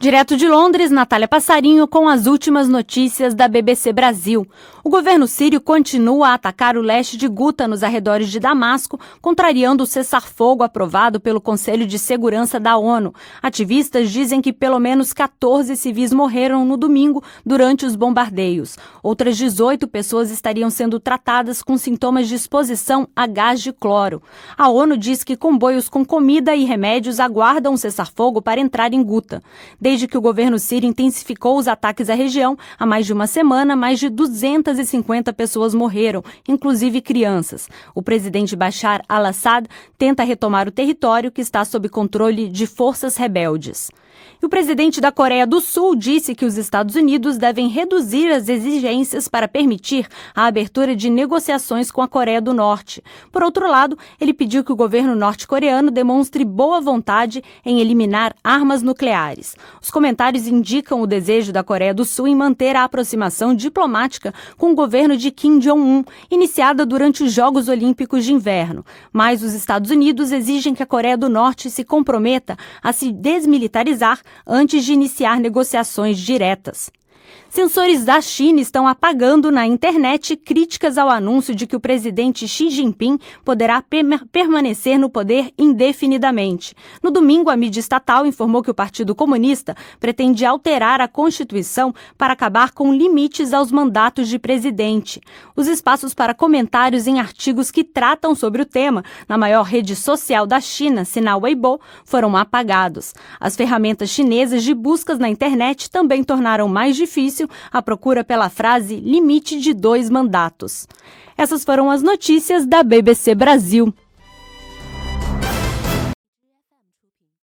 Direto de Londres, Natália Passarinho com as últimas notícias da BBC Brasil. O governo sírio continua a atacar o leste de Guta nos arredores de Damasco, contrariando o cessar-fogo aprovado pelo Conselho de Segurança da ONU. Ativistas dizem que pelo menos 14 civis morreram no domingo durante os bombardeios. Outras 18 pessoas estariam sendo tratadas com sintomas de exposição a gás de cloro. A ONU diz que comboios com comida e remédios aguardam o cessar-fogo para entrar em Guta. Desde que o governo sírio intensificou os ataques à região, há mais de uma semana, mais de 250 pessoas morreram, inclusive crianças. O presidente Bashar al-Assad tenta retomar o território que está sob controle de forças rebeldes. E o presidente da Coreia do Sul disse que os Estados Unidos devem reduzir as exigências para permitir a abertura de negociações com a Coreia do Norte. Por outro lado, ele pediu que o governo norte-coreano demonstre boa vontade em eliminar armas nucleares. Os comentários indicam o desejo da Coreia do Sul em manter a aproximação diplomática com o governo de Kim Jong-un, iniciada durante os Jogos Olímpicos de Inverno. Mas os Estados Unidos exigem que a Coreia do Norte se comprometa a se desmilitarizar antes de iniciar negociações diretas. Sensores da China estão apagando na internet críticas ao anúncio de que o presidente Xi Jinping poderá permanecer no poder indefinidamente. No domingo, a mídia estatal informou que o Partido Comunista pretende alterar a Constituição para acabar com limites aos mandatos de presidente. Os espaços para comentários em artigos que tratam sobre o tema na maior rede social da China, sinal Weibo, foram apagados. As ferramentas chinesas de buscas na internet também tornaram mais difícil a procura pela frase limite de dois mandatos. Essas foram as notícias da BBC Brasil.